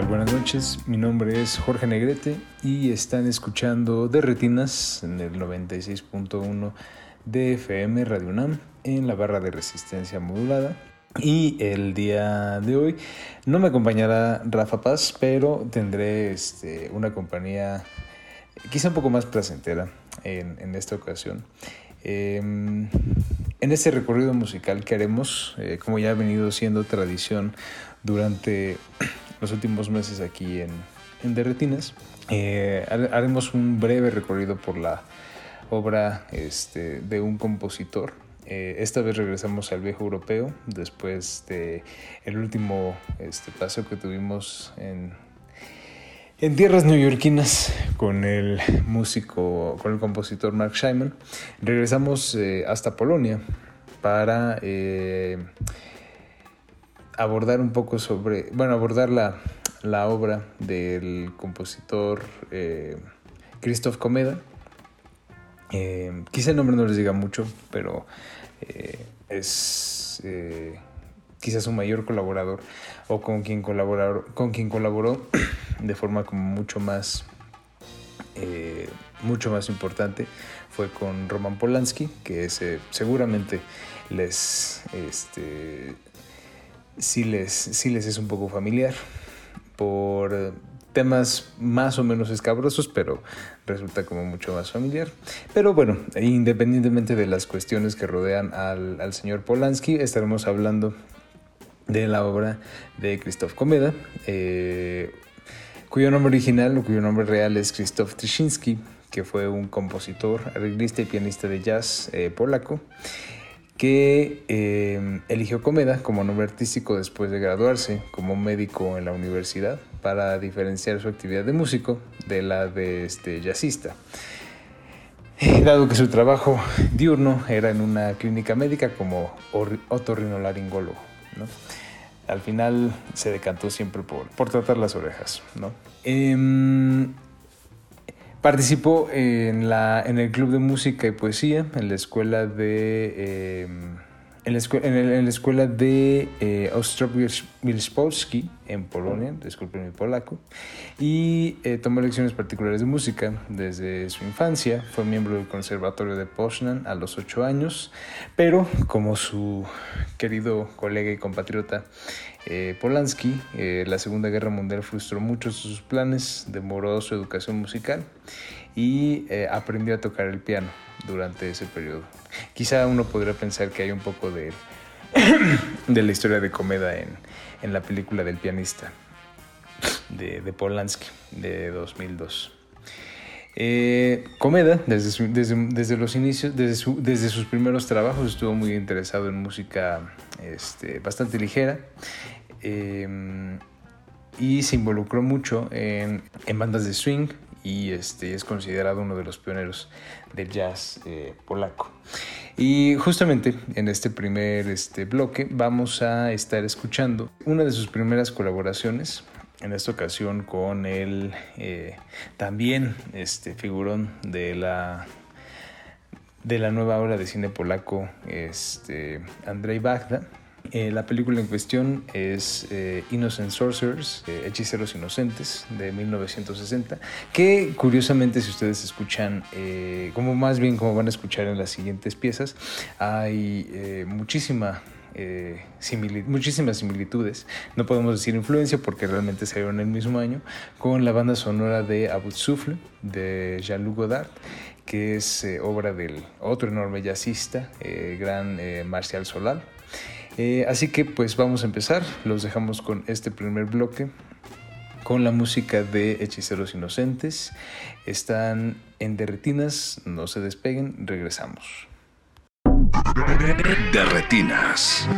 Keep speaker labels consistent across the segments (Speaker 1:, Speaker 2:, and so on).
Speaker 1: Buenas noches. Mi nombre es Jorge Negrete y están escuchando De Retinas en el 96.1 de FM Radio UNAM en la barra de resistencia modulada. Y el día de hoy no me acompañará Rafa Paz, pero tendré este, una compañía quizá un poco más placentera en, en esta ocasión. Em, en este recorrido musical que haremos, eh, como ya ha venido siendo tradición durante los últimos meses aquí en, en De Retinas, eh, har- haremos un breve recorrido por la obra este, de un compositor. Eh, esta vez regresamos al viejo europeo, después de el último este, paseo que tuvimos en, en tierras neoyorquinas con el músico, con el compositor Mark Scheinman, regresamos eh, hasta Polonia para abordar un poco sobre, bueno, abordar la, la obra del compositor eh, Krzysztof Komeda. Eh, quizá el nombre no les diga mucho, pero eh, es eh, quizás su mayor colaborador o con quien colaboró, con quien colaboró de forma como mucho más mucho más importante fue con Roman Polanski, que ese seguramente les este sí les, sí les es un poco familiar por temas más o menos escabrosos, pero resulta como mucho más familiar. Pero bueno, independientemente de las cuestiones que rodean al, al señor Polanski, estaremos hablando de la obra de Krzysztof Komeda, eh, cuyo nombre original o cuyo nombre real es Krzysztof Trzynski, que fue un compositor, arreglista y pianista de jazz eh, polaco, que eh, eligió Komeda como nombre artístico después de graduarse como médico en la universidad para diferenciar su actividad de músico de la de este jazzista. Eh, Dado que su trabajo diurno era en una clínica médica como or- otorrinolaringólogo, ¿no? Al final se decantó siempre por, tratar las orejas. Em, Participó en, el Club de Música y Poesía, en la escuela de. eh, en, la escue- en escuela de eh, Ostrowski en Polonia, disculpen mi polaco, y eh, tomó lecciones particulares de música desde su infancia. Fue miembro del Conservatorio de Poznan a los ocho años, pero como su querido colega y compatriota eh, Polanski, eh, la Segunda Guerra Mundial frustró muchos de sus planes, demoró su educación musical y eh, aprendió a tocar el piano durante ese periodo. Quizá uno podría pensar que hay un poco de, la historia de Comeda en, en la película del pianista de, de Polanski de 2002. Eh, Comeda, desde, desde, desde los inicios, desde, su- desde sus primeros trabajos, estuvo muy interesado en música este, bastante ligera eh, y se involucró mucho en, en bandas de swing y este, es considerado uno de los pioneros del jazz eh, polaco. Y justamente en este primer este, bloque vamos a estar escuchando una de sus primeras colaboraciones, en esta ocasión con el eh, también este, figurón de la, de la nueva obra de cine polaco, este, Andrzej Wajda. Eh, la película en cuestión es eh, Innocent Sorcerers, Hechiceros Inocentes, de 1960, que curiosamente si ustedes escuchan, como más bien como van a escuchar en las siguientes piezas, hay muchísima eh, muchísimas similitudes. No podemos decir influencia porque realmente salieron el mismo año con la banda sonora de Abu de Jean-Luc Godard, que es eh, obra del otro enorme jazzista, eh, gran eh, Marcial Solal. Así que pues vamos a empezar. Los dejamos con este primer bloque con la música de Hechiceros Inocentes. Están en Derretinas, no se despeguen, regresamos.
Speaker 2: De retinas.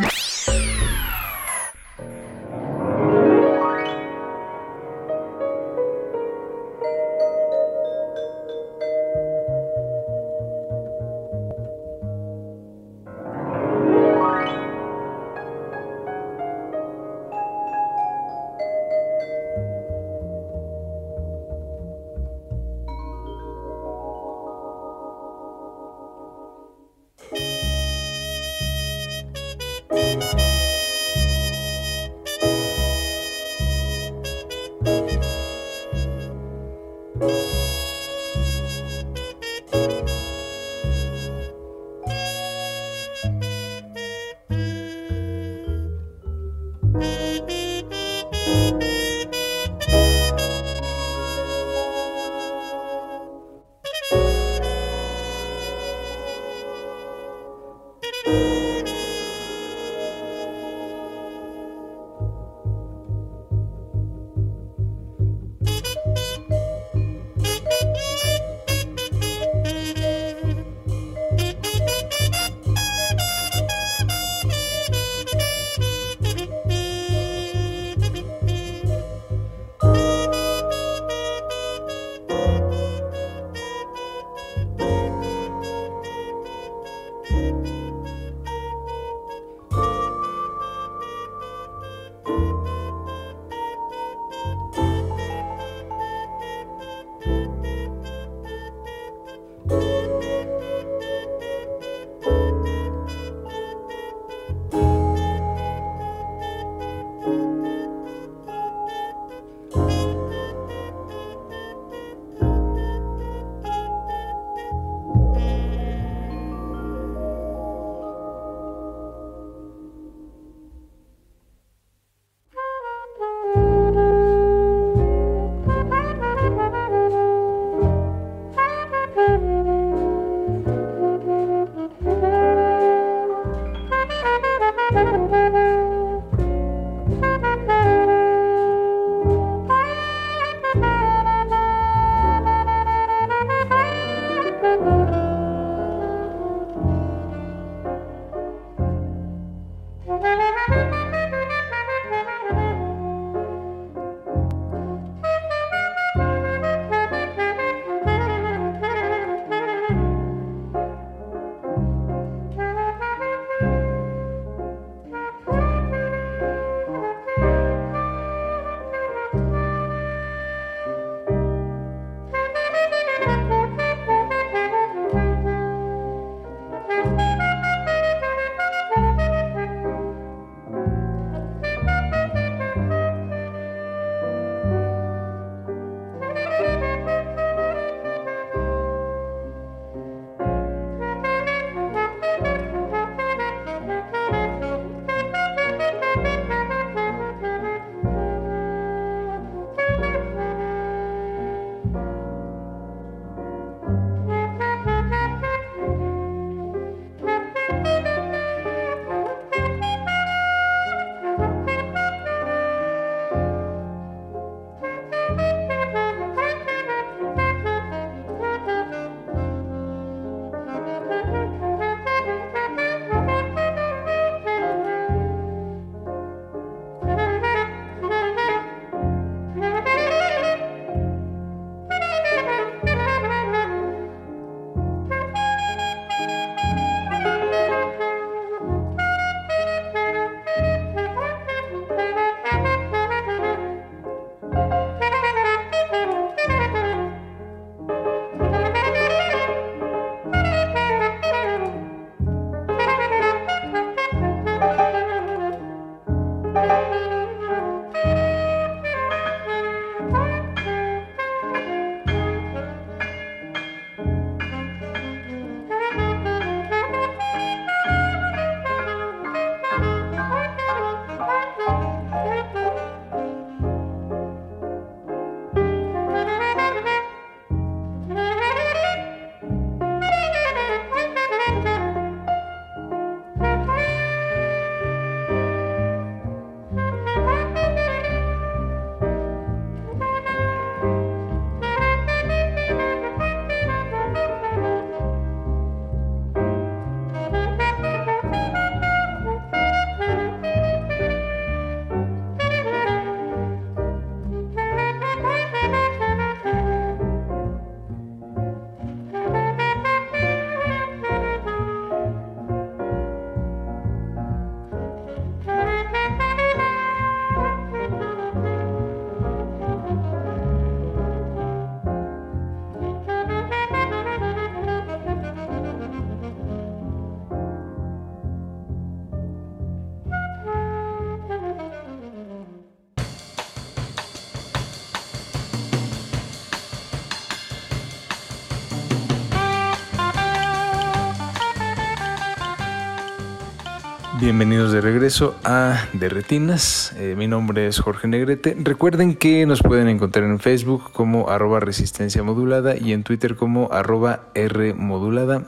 Speaker 1: Bienvenidos de regreso a De Retinas. Eh, mi nombre es Jorge Negrete. Recuerden que nos pueden encontrar en Facebook como arroba resistencia modulada y en Twitter como arroba R.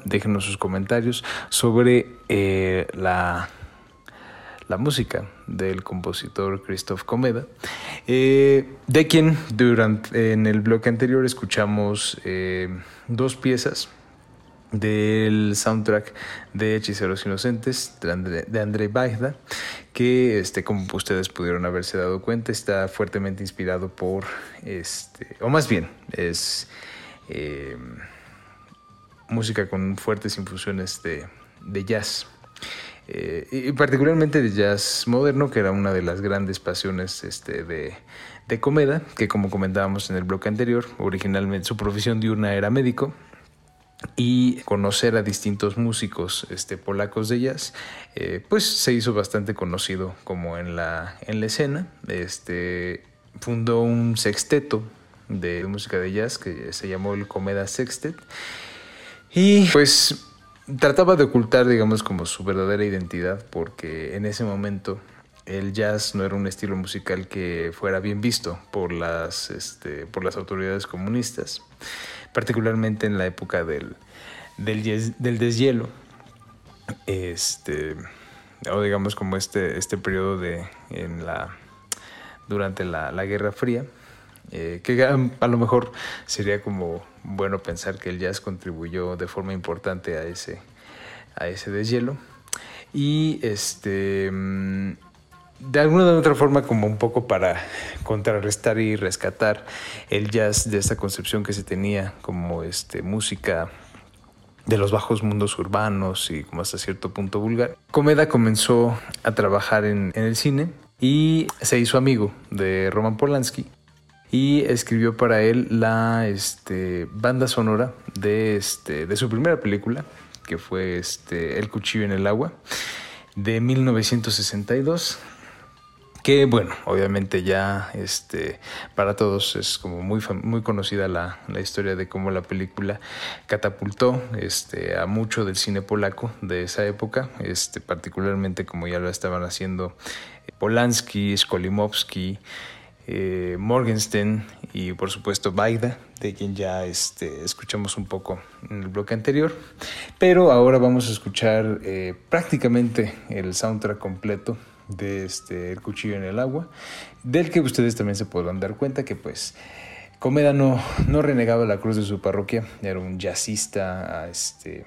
Speaker 1: Déjenos sus comentarios sobre eh, la, la música del compositor Christoph Comeda, eh, de quien durante, en el bloque anterior escuchamos dos piezas del soundtrack de Hechiceros Inocentes de André, Baigda, que este, como ustedes pudieron haberse dado cuenta, está fuertemente inspirado por, este, o más bien, es eh, música con fuertes infusiones de, de jazz. Eh, y particularmente de jazz moderno, que era una de las grandes pasiones este, de, de Comeda, que como comentábamos en el bloque anterior, originalmente su profesión diurna era médico, y conocer a distintos músicos este, polacos de jazz, eh, pues se hizo bastante conocido como en la, en la escena. Este, fundó un sexteto de música de jazz que se llamó el Comeda Sextet y pues trataba de ocultar, digamos, como su verdadera identidad porque en ese momento el jazz no era un estilo musical que fuera bien visto por las, este, por las autoridades comunistas particularmente en la época del, del, deshielo. Este, o digamos como este, este periodo de, en la, durante la, la Guerra Fría, eh, que a, lo mejor sería como bueno pensar que el jazz contribuyó de forma importante a ese, a ese deshielo. Y este mm, de alguna u otra forma como un poco para contrarrestar y rescatar el jazz de esta concepción que se tenía como este música de los bajos mundos urbanos y como hasta cierto punto vulgar. Comeda comenzó a trabajar en, el cine y se hizo amigo de Roman Polanski y escribió para él la este, banda sonora de, este, de su primera película, que fue este, El cuchillo en el agua, de 1962 que bueno, obviamente ya este, para todos es como muy, muy conocida la, la, historia de cómo la película catapultó este, a mucho del cine polaco de esa época, este, particularmente como ya lo estaban haciendo eh, Polanski, Skolimowski, eh, Morgenstern y por supuesto Baida, de quien ya este, escuchamos un poco en el bloque anterior. Pero ahora vamos a escuchar eh, prácticamente el soundtrack completo de este El cuchillo en el agua, del que ustedes también se podrán dar cuenta que pues Comeda no, no renegaba la cruz de su parroquia, era un jazzista este,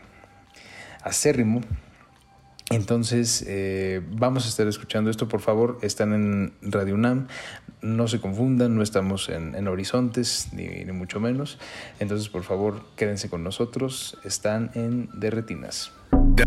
Speaker 1: acérrimo. Entonces, eh, vamos a estar escuchando esto, por favor, están en Radio UNAM, no se confundan, no estamos en, Horizontes, ni, ni, mucho menos. Entonces, por favor, quédense con nosotros, están en De Retinas.
Speaker 2: De.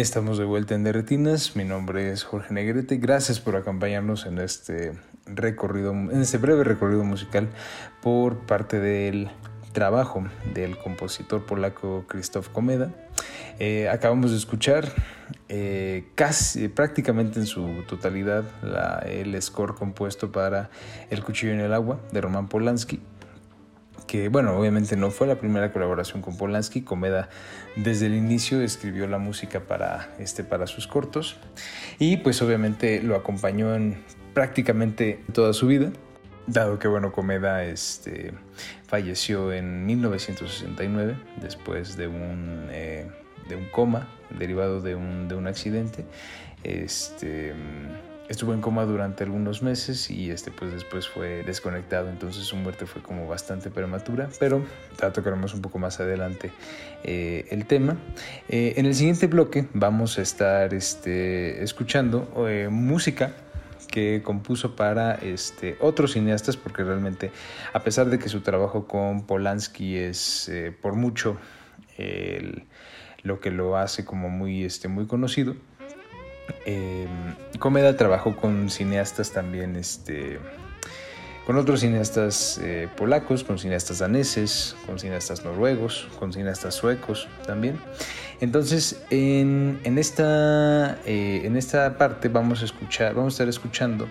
Speaker 1: Estamos de vuelta en Derretinas. Mi nombre es Jorge Negrete. Gracias por acompañarnos en este recorrido, en este breve recorrido musical por parte del trabajo del compositor polaco Krzysztof Komeda. Eh, acabamos de escuchar eh, casi prácticamente en su totalidad el score compuesto para El cuchillo en el agua de Roman Polanski que bueno, obviamente no fue la primera colaboración con Polanski, Comeda desde el inicio escribió la música para, este, para sus cortos y pues obviamente lo acompañó en prácticamente toda su vida, dado que bueno, Comeda este, falleció en 1969 después de un, eh, de un coma derivado de un, de un accidente. Este, estuvo en coma durante algunos meses y este pues después fue desconectado, entonces su muerte fue como bastante prematura, pero ya tocaremos un poco más adelante eh, el tema. Eh, en el siguiente bloque vamos a estar este, escuchando eh, música que compuso para este, otros cineastas, porque realmente, a pesar de que su trabajo con Polanski es por mucho lo que lo hace como muy, este, muy conocido, eh, Comeda trabajó con cineastas también, este, con otros cineastas eh, polacos, con cineastas daneses, con cineastas noruegos, con cineastas suecos también. Entonces, en, esta, eh, en esta parte vamos a escuchar, vamos a estar escuchando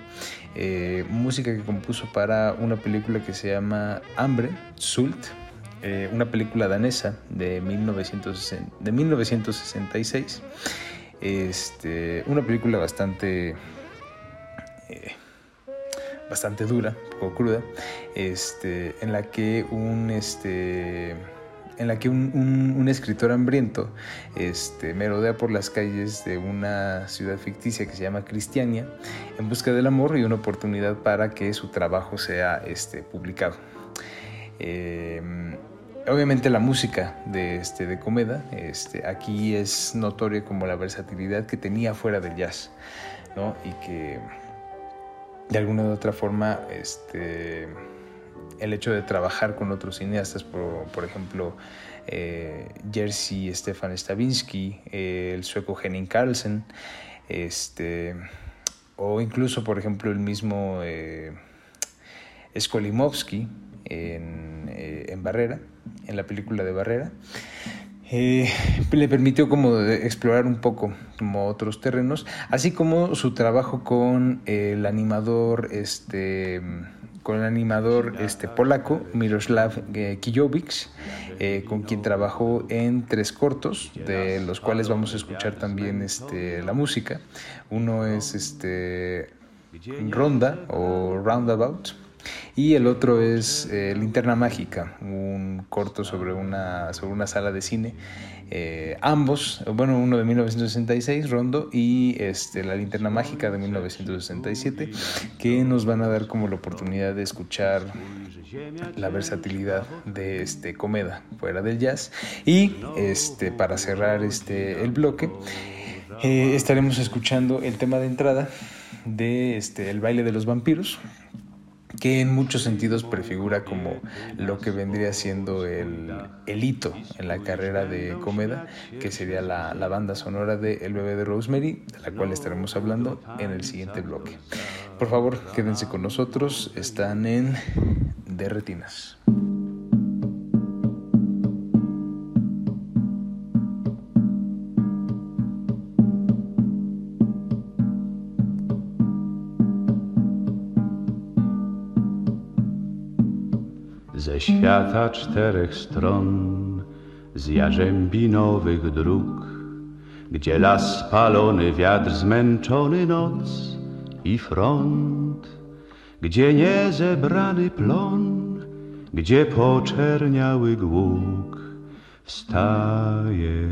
Speaker 1: eh, música que compuso para una película que se llama Hambre, Sult, una película danesa de, 1960, de 1966. Este, una película bastante, eh, bastante dura, un poco cruda, este, en la que un, este, en la que un, escritor hambriento este, merodea por las calles de una ciudad ficticia que se llama Cristiania en busca del amor y una oportunidad para que su trabajo sea este, publicado. Eh, obviamente la música de, este, de Comeda este, aquí es notoria como la versatilidad que tenía fuera del jazz, ¿no? Y que de alguna u otra forma este, el hecho de trabajar con otros cineastas, por, ejemplo, eh, Jerzy Stefan Stavinsky, el sueco Henning Carlsen, este, o incluso, por ejemplo, el mismo eh, Skolimowski en, eh, en Barrera, en la película de Barrera. Eh, le permitió como explorar un poco como otros terrenos, así como su trabajo con el animador este con el animador este polaco Miroslav eh, Kijowicz, eh, con quien trabajó en tres cortos, de los cuales vamos a escuchar también este, la música. Uno es este Ronda o Roundabout y el otro es eh, Linterna Mágica, un corto sobre una, sobre una sala de cine. Eh, ambos, bueno, uno de 1966, Rondo, y este, La Linterna Mágica de 1967, que nos van a dar como la oportunidad de escuchar la versatilidad de este Comeda fuera del jazz. Y este, para cerrar este, el bloque, eh, estaremos escuchando el tema de entrada de este, El baile de los vampiros que en muchos sentidos prefigura como lo que vendría siendo el, hito en la carrera de Comeda, que sería la, la, banda sonora de El bebé de Rosemary, de la cual estaremos hablando en el siguiente bloque. Por favor, quédense con nosotros, están en De Retinas.
Speaker 3: Ze świata czterech stron, z jarzębinowych dróg, gdzie las spalony, wiatr zmęczony noc i front, gdzie niezebrany plon, gdzie poczerniały głuk, wstaje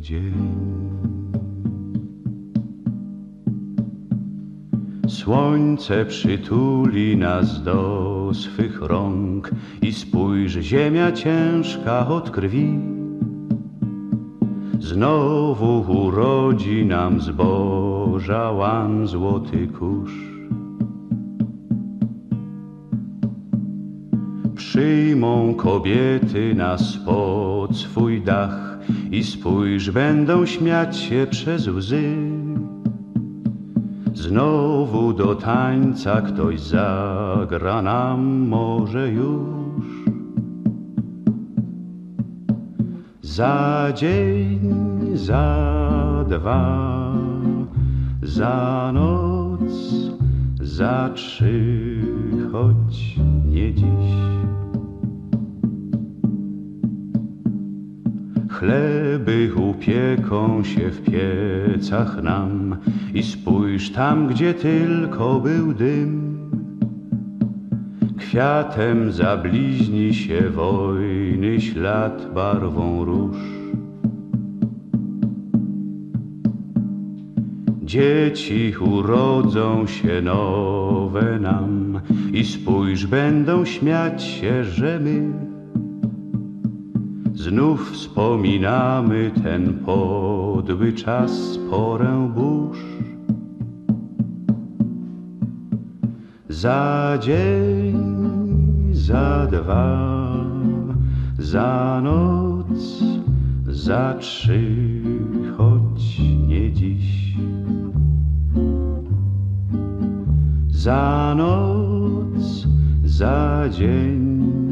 Speaker 3: dzień. Słońce przytuli nas do swych rąk i spójrz, ziemia ciężka od krwi. Znowu urodzi nam zboża łan złoty kurz. Przyjmą kobiety nas pod swój dach i spójrz, będą śmiać się przez łzy. Znowu do tańca ktoś zagra nam może już. Za dzień, za dwa, za noc, za trzy, choć nie dziś. Chleby upieką się w piecach nam i spójrz tam, gdzie tylko był dym. Kwiatem zabliźni się wojny ślad barwą róż. Dzieci urodzą się nowe nam i spójrz, będą śmiać się, że my znów wspominamy ten podły czas, porę burz. Za dzień, za dwa, za noc, za trzy, choć nie dziś. Za noc, za dzień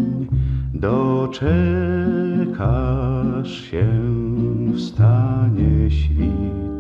Speaker 3: doczekasz się, wstanie świt.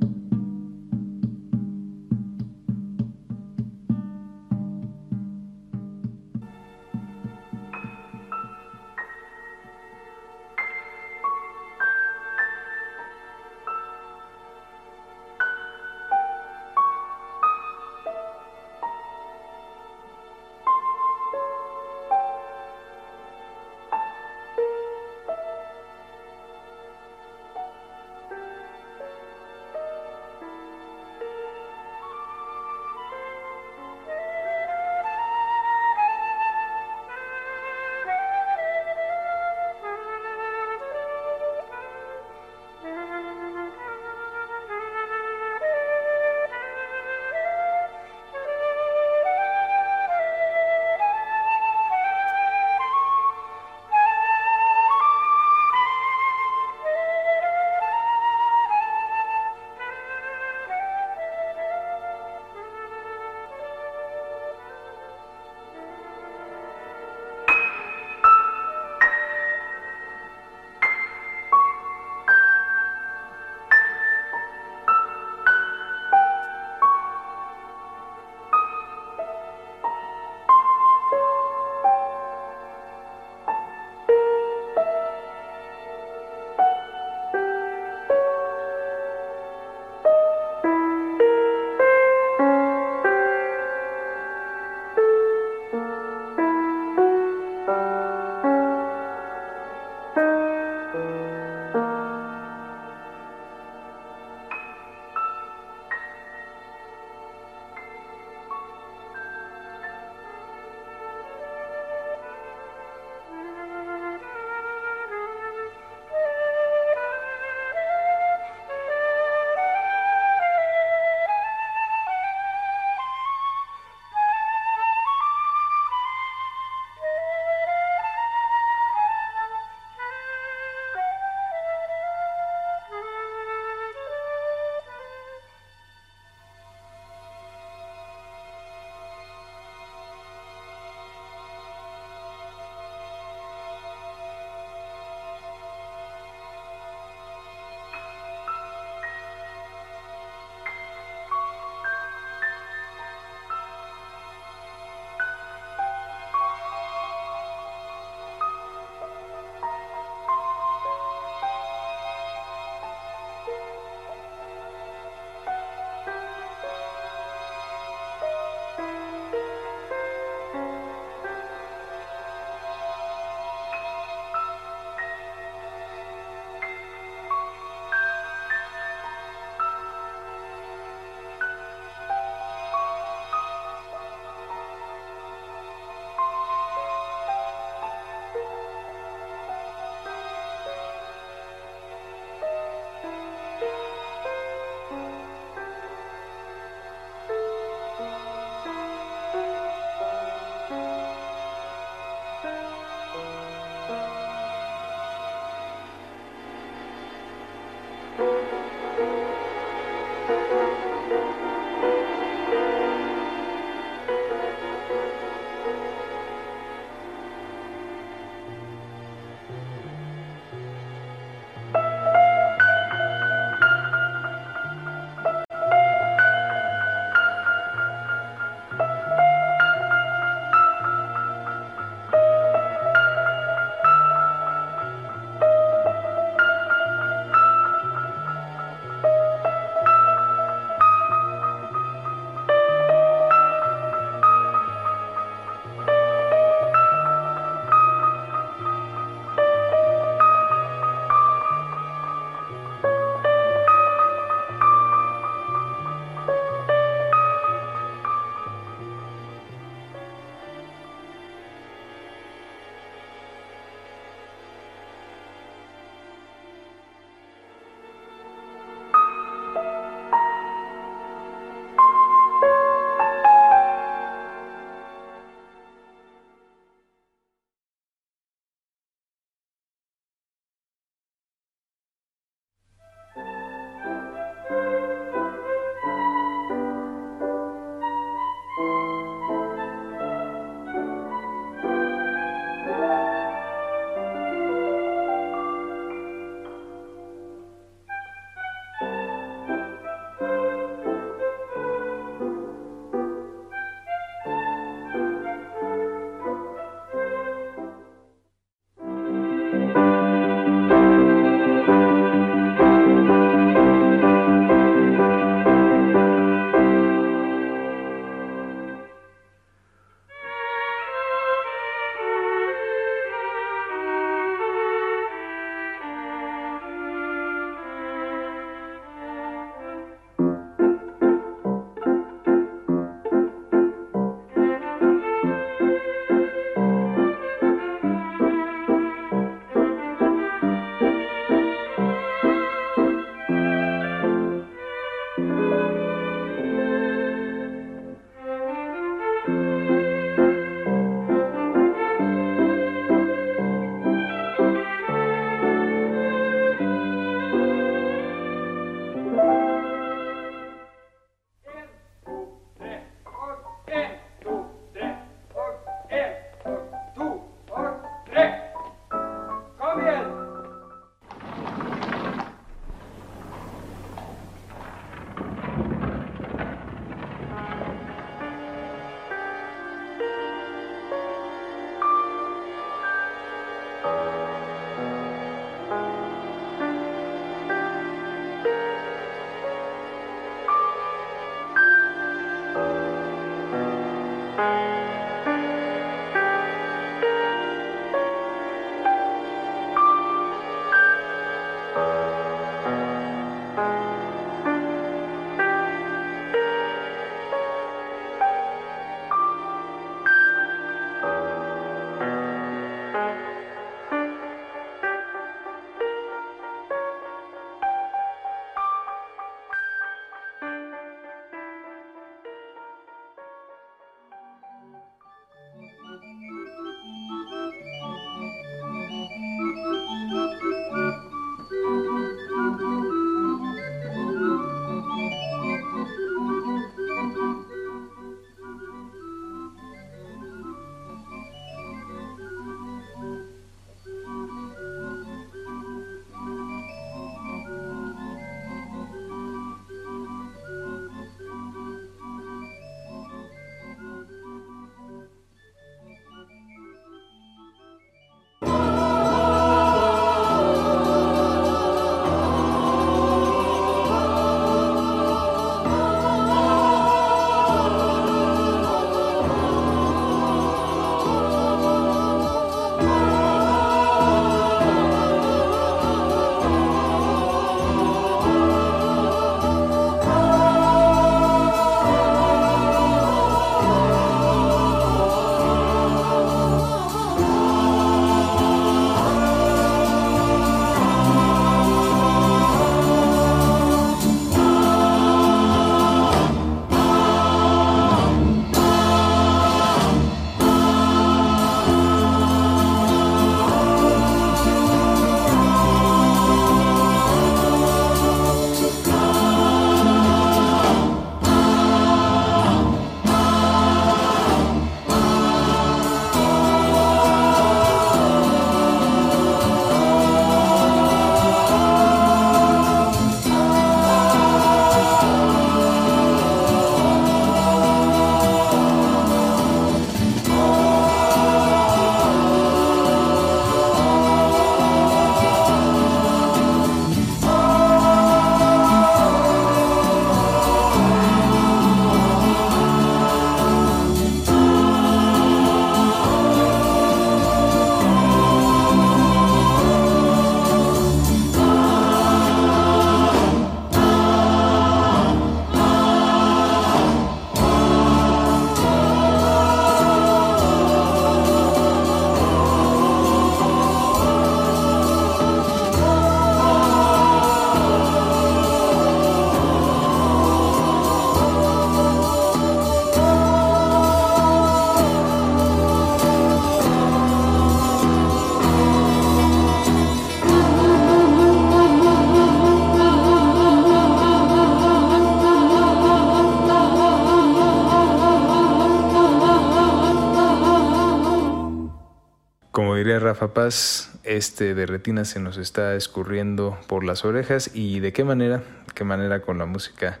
Speaker 1: Rafa Paz, este de retina se nos está escurriendo por las orejas y de qué manera, qué manera con la música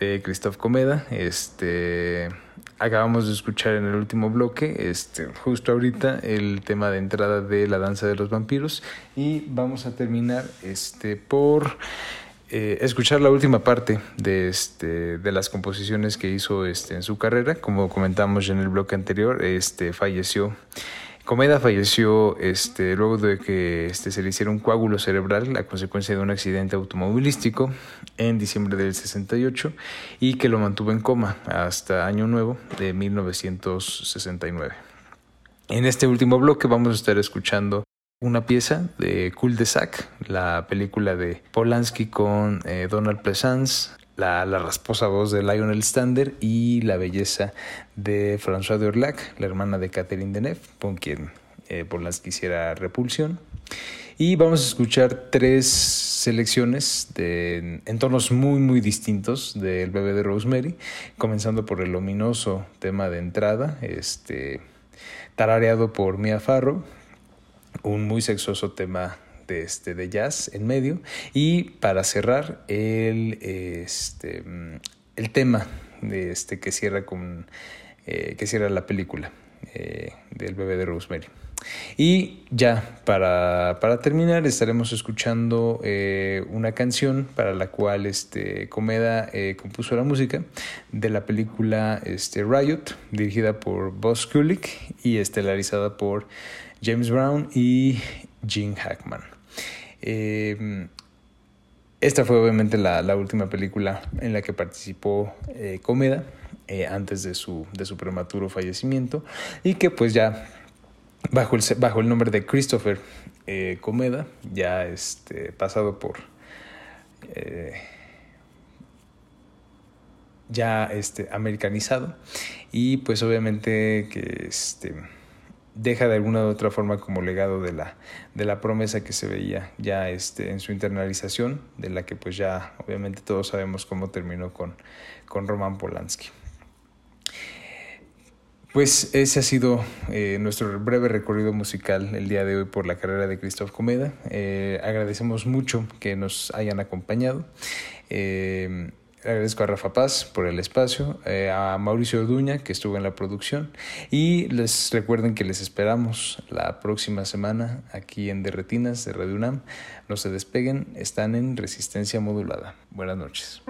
Speaker 1: de Christoph Comeda. Este acabamos de escuchar en el último bloque, este, justo ahorita, el tema de entrada de la danza de los vampiros. Y vamos a terminar este, por eh, escuchar la última parte de, este, de las composiciones que hizo este, en su carrera. Como comentamos en el bloque anterior, este, falleció. Comeda falleció este, luego de que este, se le hiciera un coágulo cerebral a consecuencia de un accidente automovilístico en diciembre del 68 y que lo mantuvo en coma hasta Año Nuevo de 1969. En este último bloque vamos a estar escuchando una pieza de Cul de Sac, la película de Polanski con eh, Donald Pleasance, la, rasposa voz de Lionel Stander y la belleza de François de Orlac, la hermana de Catherine Deneuve, con quien eh, Polanski hiciera repulsión. Y vamos a escuchar tres selecciones de, en tonos muy muy distintos del bebé de Rosemary, comenzando por el ominoso tema de entrada, este, tarareado por Mia Farrow, un muy sexoso tema de, este, de jazz en medio. Y para cerrar, el, este, el tema de este, que, cierra con, eh, que cierra la película eh, del bebé de Rosemary. Y ya, para, para terminar, estaremos escuchando eh, una canción para la cual este, Comeda compuso la música de la película este, Riot, dirigida por Boss Kulik y estelarizada por James Brown y Gene Hackman. Eh, esta fue obviamente la, última película en la que participó eh, Comeda eh, antes de su, de su prematuro fallecimiento y que pues ya bajo el, bajo el nombre de Christopher Comeda, ya este, pasado por... ya este, americanizado. Y pues obviamente que este deja de alguna u otra forma como legado de la, de la promesa que se veía ya este, en su internalización, de la que pues ya obviamente todos sabemos cómo terminó con, con Roman Polanski. Pues ese ha sido eh, nuestro breve recorrido musical el día de hoy por la carrera de Christoph Comeda. Eh, agradecemos mucho que nos hayan acompañado. Eh, Agradezco a Rafa Paz por el espacio, eh, a Mauricio Duña que estuvo en la producción y les recuerden que les esperamos la próxima semana aquí en Derretinas de Radio UNAM. No se despeguen, están en resistencia modulada. Buenas noches.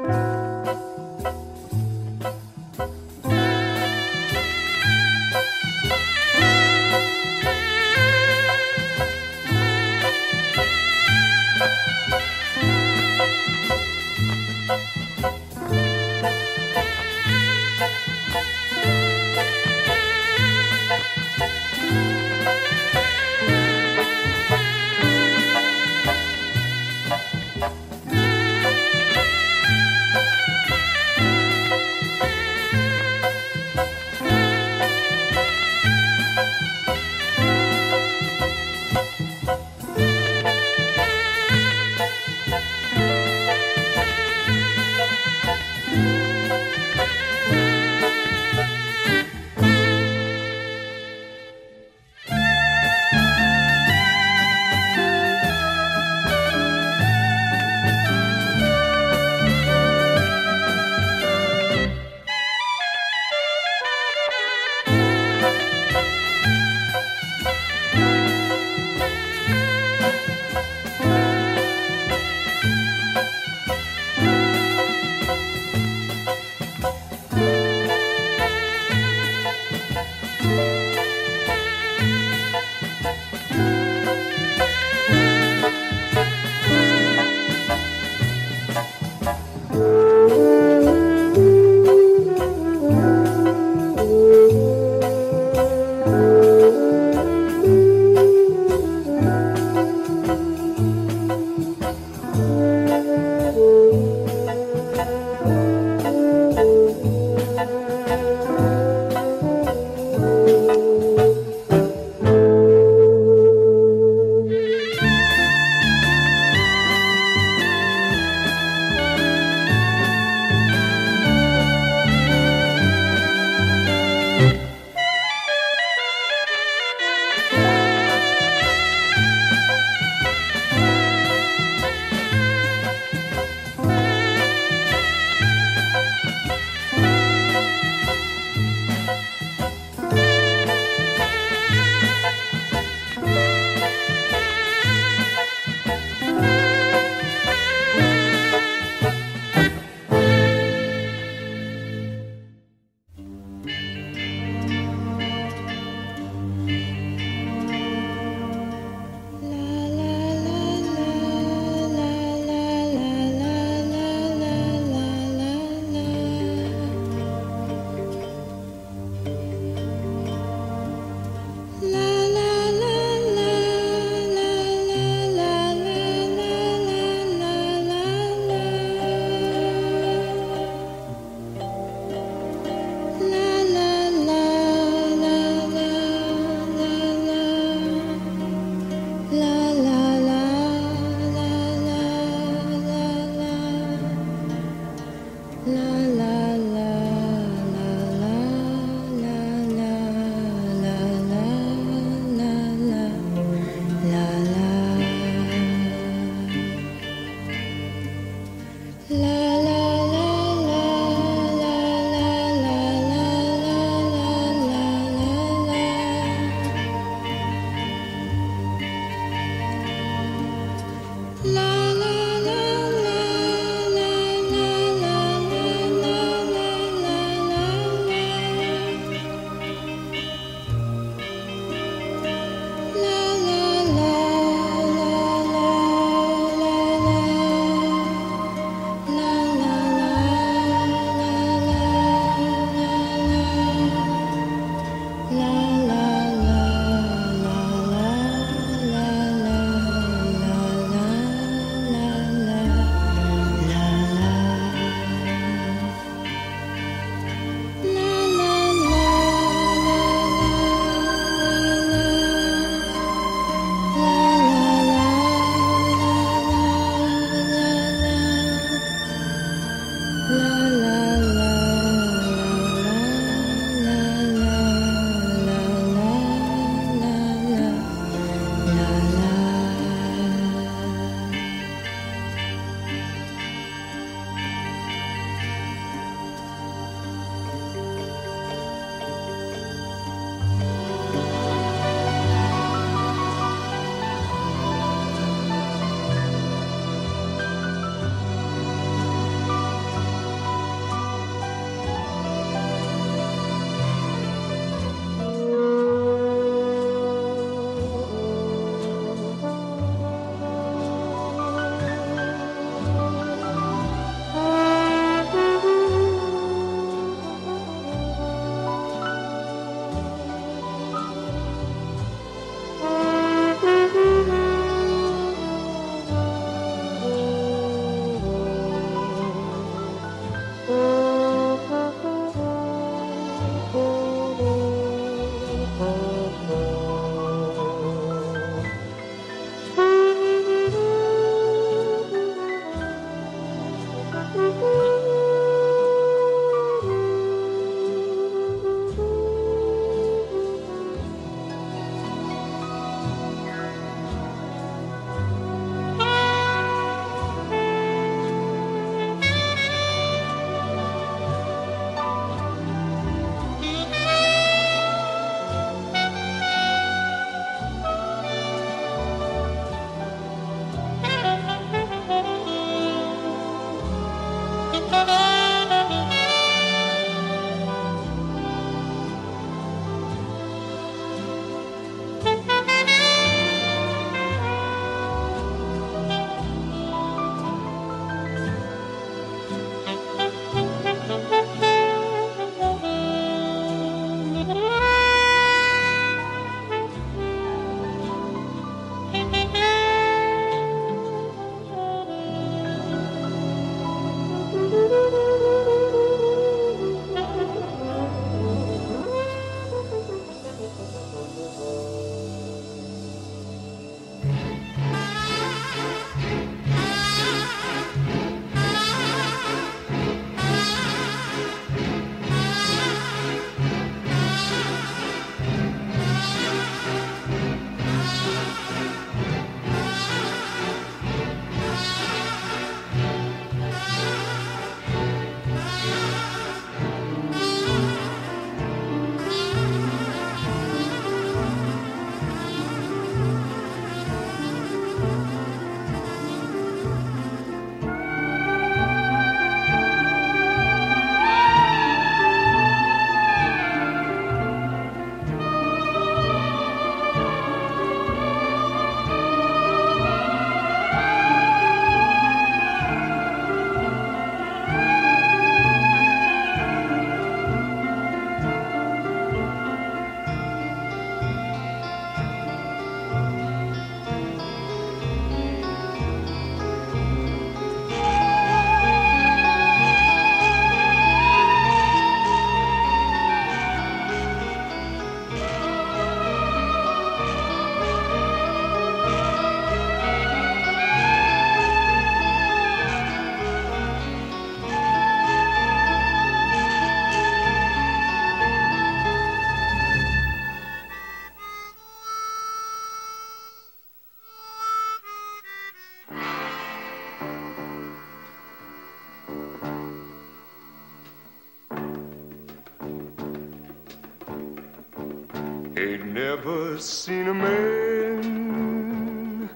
Speaker 4: Never seen a man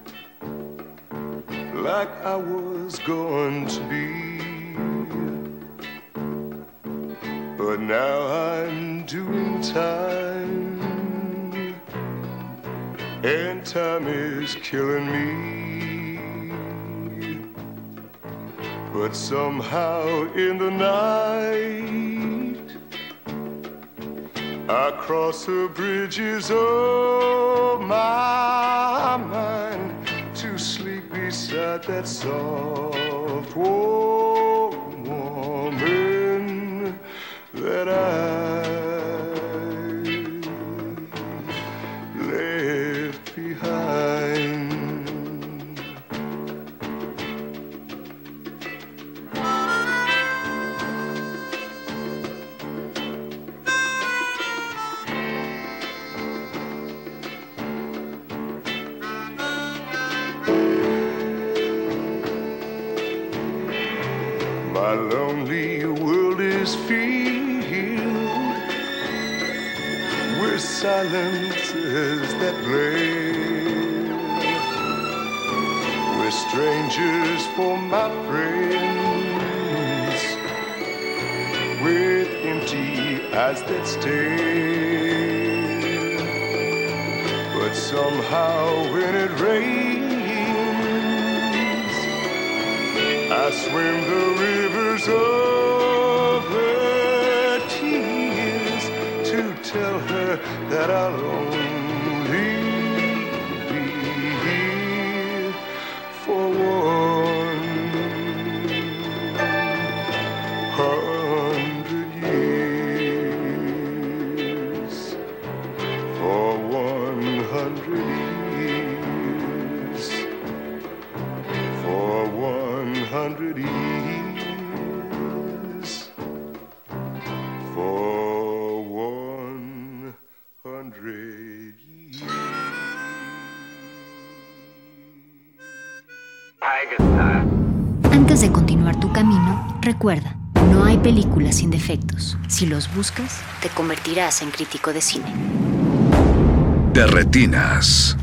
Speaker 4: like I was going to be. But now I'm doing time, and time is killing me. But somehow in the night, Cross the bridges of my mind to sleep beside that soft, my friends, with empty eyes that stare. But somehow when it rains, I swim the rivers of her tears to tell her that I'll only
Speaker 5: Si los buscas, te convertirás en crítico de cine.
Speaker 2: De retinas.